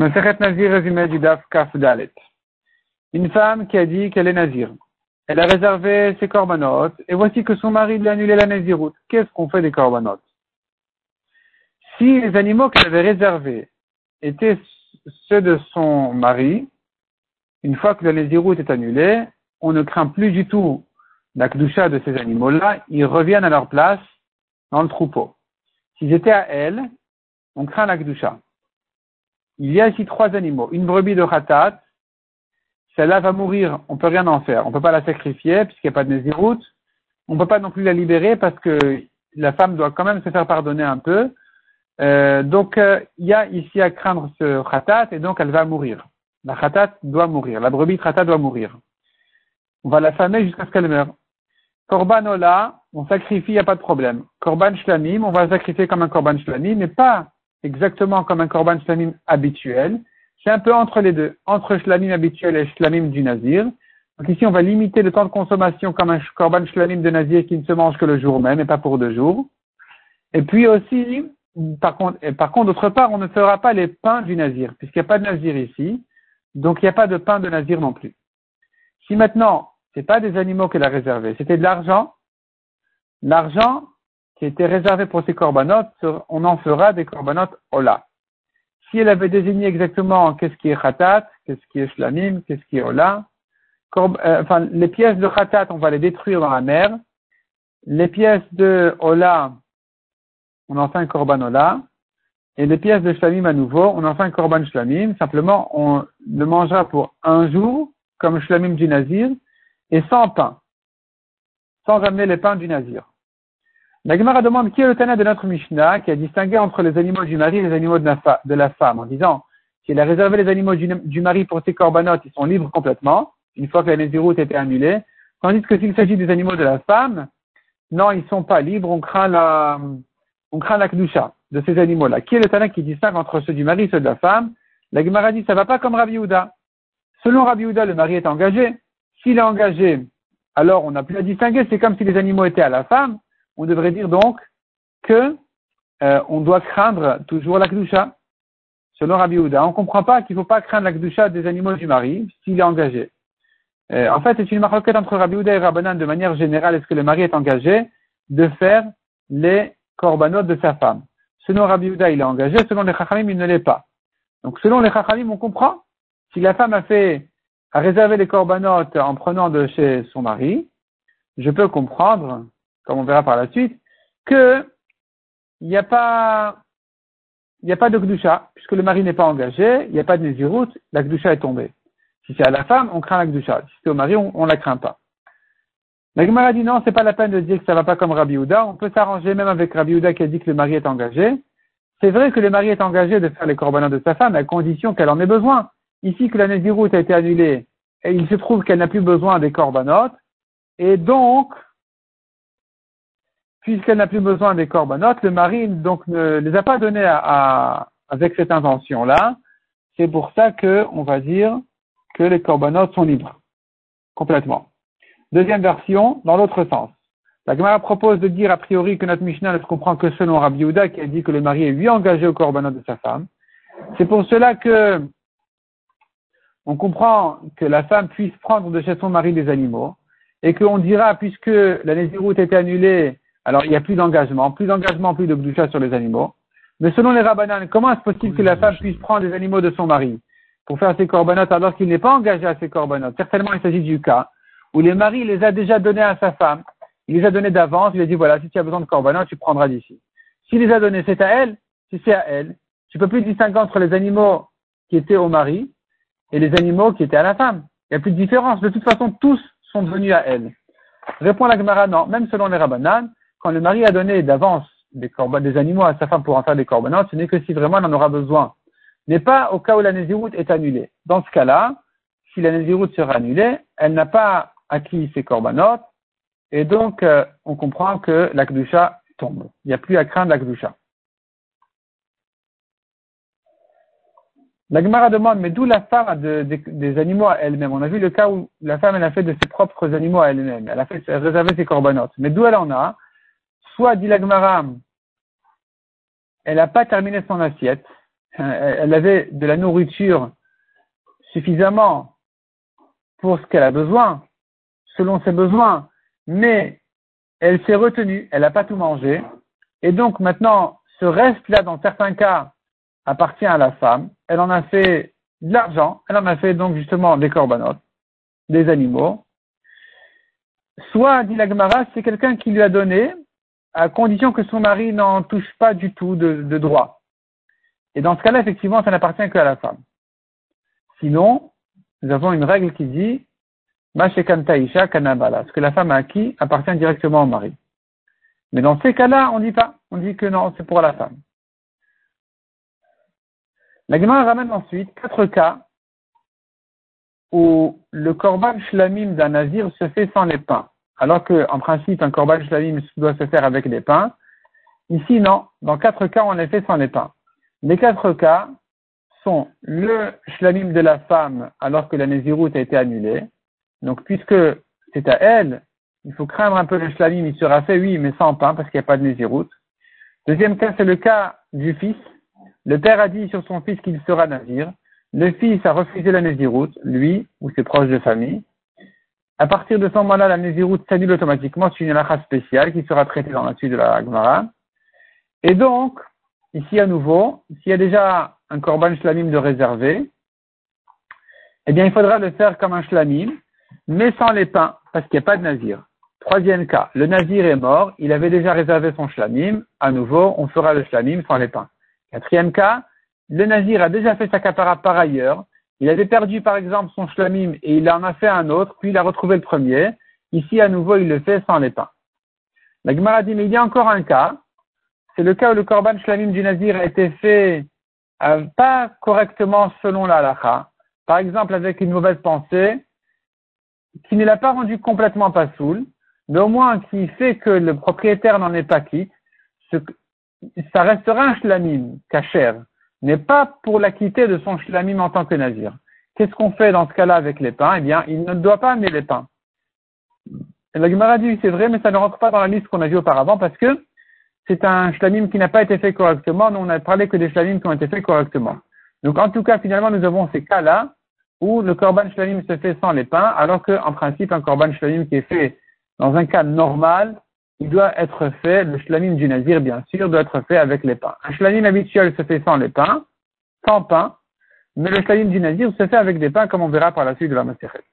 Nazir, du Daf Kaf. Une femme qui a dit qu'elle est Nazir. Elle a réservé ses corbanotes, et voici que son mari lui a annulé la Naziroute. Qu'est-ce qu'on fait des corbanotes? Si les animaux qu'elle avait réservés étaient ceux de son mari, une fois que la Naziroute est annulée, on ne craint plus du tout la Kdusha de ces animaux-là, ils reviennent à leur place dans le troupeau. S'ils étaient à elle, on craint la Kdusha. Il y a ici trois animaux. Une brebis de Khatat, celle-là va mourir, on peut rien en faire. On peut pas la sacrifier puisqu'il n'y a pas de Néziroute. On peut pas non plus la libérer parce que la femme doit quand même se faire pardonner un peu. Euh, donc, euh, il y a ici à craindre ce Khatat et donc elle va mourir. La Khatat doit mourir. La brebis Khatat doit mourir. On va la famer jusqu'à ce qu'elle meure. Korban Ola, on sacrifie, il n'y a pas de problème. Korban Shlamim, on va sacrifier comme un Korban Shlamim, mais pas exactement comme un korban shlamim habituel. C'est un peu entre les deux, entre shlamim habituel et shlamim du nazir. Donc ici, on va limiter le temps de consommation comme un korban shlamim de nazir qui ne se mange que le jour même et pas pour deux jours. Et puis aussi, par contre, par contre, d'autre part, on ne fera pas les pains du nazir, puisqu'il n'y a pas de nazir ici. Donc il n'y a pas de pain de nazir non plus. Si maintenant, c'est pas des animaux qu'elle a réservés, c'était de l'argent, l'argent, qui était réservé pour ces corbanotes, on en fera des corbanotes Ola. Si elle avait désigné exactement qu'est-ce qui est Khatat, qu'est-ce qui est Shlamim, qu'est-ce qui est Ola, euh, enfin, les pièces de Khatat, on va les détruire dans la mer. Les pièces de Ola, on en fait un korban Ola. Et les pièces de Shlamim à nouveau, on en fait un korban Shlamim. Simplement, on le mangera pour un jour, comme Shlamim du Nazir, et sans pain. Sans amener les pains du Nazir. La Gemara demande qui est le Tana de notre Mishnah qui a distingué entre les animaux du mari et les animaux de la, femme en disant s'il a réservé les animaux du, mari pour ses corbanotes, ils sont libres complètement, une fois que la Néziroute était annulée. Tandis que s'il s'agit des animaux de la femme, non, ils sont pas libres, on craint la, on craint la Kdusha de ces animaux-là. Qui est le Tana qui distingue entre ceux du mari et ceux de la femme? La Gemara dit ça va pas comme Rabbi Houda. Selon Rabbi Houda, le mari est engagé. S'il est engagé, alors on n'a plus à distinguer, c'est comme si les animaux étaient à la femme on devrait dire donc que euh, on doit craindre toujours la Kdusha, selon Rabbi Houda. On ne comprend pas qu'il ne faut pas craindre la Kdusha des animaux du mari s'il est engagé. Euh, en fait, c'est une maroquette entre Rabbi Houda et Rabbanan de manière générale. Est-ce que le mari est engagé de faire les korbanot de sa femme? Selon Rabbi Houda, il est engagé. Selon les Chachamim, il ne l'est pas. Donc, selon les Chachamim, on comprend. Si la femme a fait, a réservé les korbanot en prenant de chez son mari, je peux comprendre comme on verra par la suite, que il n'y a pas, il a pas de Gdusha, puisque le mari n'est pas engagé, il n'y a pas de Nézirut, la Gdusha est tombée. Si c'est à la femme, on craint la Gdusha. Si c'est au mari, on, ne la craint pas. La Gemara dit non, c'est pas la peine de dire que ça va pas comme Rabbi Houda. On peut s'arranger même avec Rabbi Houda qui a dit que le mari est engagé. C'est vrai que le mari est engagé de faire les corbanotes de sa femme à condition qu'elle en ait besoin. Ici que la Nézirut a été annulée il se trouve qu'elle n'a plus besoin des corbanotes. Et donc, puisqu'elle n'a plus besoin des corbanotes, le mari donc ne les a pas donnés à, avec cette invention-là. C'est pour ça que on va dire que les corbanotes sont libres complètement. Deuxième version, dans l'autre sens. La Gemara propose de dire a priori que notre Mishnah ne se comprend que selon Rabbi Yehuda qui a dit que le mari est lui engagé au korbanot de sa femme. C'est pour cela que on comprend que la femme puisse prendre de chez son mari des animaux et qu'on dira puisque la Néziroute était annulée alors il n'y a plus d'engagement, plus d'engagement, plus de gdusha sur les animaux. Mais selon les rabbananes, comment est-ce possible que la femme puisse prendre des animaux de son mari pour faire ses corbanotes alors qu'il n'est pas engagé à ses corbanotes? Certainement, il s'agit du cas où le mari les a déjà donnés à sa femme. Il les a donnés d'avance, il a dit voilà, si tu as besoin de corbanotes, tu prendras d'ici. S'il les a donnés, c'est à elle, si c'est à elle, tu peux plus distinguer entre les animaux qui étaient au mari et les animaux qui étaient à la femme. Il n'y a plus de différence. De toute façon, tous sont devenus à elle. Répond la Gemara, non. Même selon les rabbananes, quand le mari a donné d'avance des, des animaux à sa femme pour en faire des corbanotes, ce n'est que si vraiment elle en aura besoin. N'est pas au cas où la Nézirut est annulée. Dans ce cas-là, si la Nézirut sera annulée, elle n'a pas acquis ses corbanotes, et donc euh, on comprend que la Kdusha tombe. Il n'y a plus à craindre la Kdusha. La Gemara demande, mais d'où la femme a des animaux à elle-même? On a vu le cas où la femme, elle a fait de ses propres animaux à elle-même. Elle a fait, réservé ses corbanotes. Mais d'où elle en a? Soit dit l'agmara, elle n'a pas terminé son assiette, elle avait de la nourriture suffisamment pour ce qu'elle a besoin, selon ses besoins, mais elle s'est retenue, elle n'a pas tout mangé, et donc maintenant, ce reste-là, dans certains cas, appartient à la femme, elle en a fait de l'argent, elle en a fait donc justement des corbanotes, des animaux. Soit, dit la c'est quelqu'un qui lui a donné, à condition que son mari n'en touche pas du tout de, droit. Et dans ce cas-là, effectivement, ça n'appartient qu'à la femme. Sinon, nous avons une règle qui dit kanabala. Ce que la femme a acquis appartient directement au mari. Mais dans ces cas-là, on ne dit pas. On dit que non, c'est pour la femme. La Gemara ramène ensuite quatre cas où le korban shlamim d'un nazir se fait sans les pains. Alors qu'en principe, un korban shlamim doit se faire avec des pains. Ici, non. Dans quatre cas, on les fait sans les pains. Les quatre cas sont le shlamim de la femme alors que la naziroute a été annulée. Donc, puisque c'est à elle, il faut craindre un peu le shlamim, il sera fait, oui, mais sans pain, parce qu'il n'y a pas de naziroute. Deuxième cas, c'est le cas du fils. Le père a dit sur son fils qu'il sera nazir. Le fils a refusé la naziroute, lui, ou ses proches de famille. À partir de ce moment-là, la naziroute s'annule automatiquement c'est une halakha spéciale qui sera traitée dans la suite de la Gemara. Et donc, ici à nouveau, s'il y a déjà un korban shlamim de réservé, eh bien, il faudra le faire comme un shlamim, mais sans les pains, parce qu'il n'y a pas de nazir. Troisième cas, le nazir est mort, il avait déjà réservé son shlamim, à nouveau, on fera le shlamim sans les pains. Quatrième cas, le nazir a déjà fait sa capara par ailleurs, il avait perdu par exemple son shlamim et il en a fait un autre, puis il a retrouvé le premier. Ici, à nouveau, il le fait sans les pains. La Gemara dit, mais il y a encore un cas, c'est le cas où le korban shlamim du nazir a été fait euh, pas correctement selon la halakha, par exemple avec une mauvaise pensée, qui ne l'a pas rendu complètement pas soul, mais au moins qui fait que le propriétaire n'en est pas quitte, ça restera un shlamim, kacher, mais pas pour l'acquitter de son shlamim en tant que nazir. Qu'est-ce qu'on fait dans ce cas-là avec les pains? Eh bien, il ne doit pas amener les pains. La Gemara dit, c'est vrai, mais ça ne rentre pas dans la liste qu'on a vue auparavant parce que c'est un shlamim qui n'a pas été fait correctement. Nous, on a parlé que des shlamim qui ont été faits correctement. Donc, en tout cas, finalement, nous avons ces cas-là où le korban shlamim se fait sans les pains, alors qu'en principe, un korban shlamim qui est fait dans un cas normal, il doit être fait, le shlamim du nazir, bien sûr, doit être fait avec les pains. Un shlamim habituel se fait sans les pains, sans pain, mais le shlamim du nazir se fait avec des pains, comme on verra par la suite de la Maseret.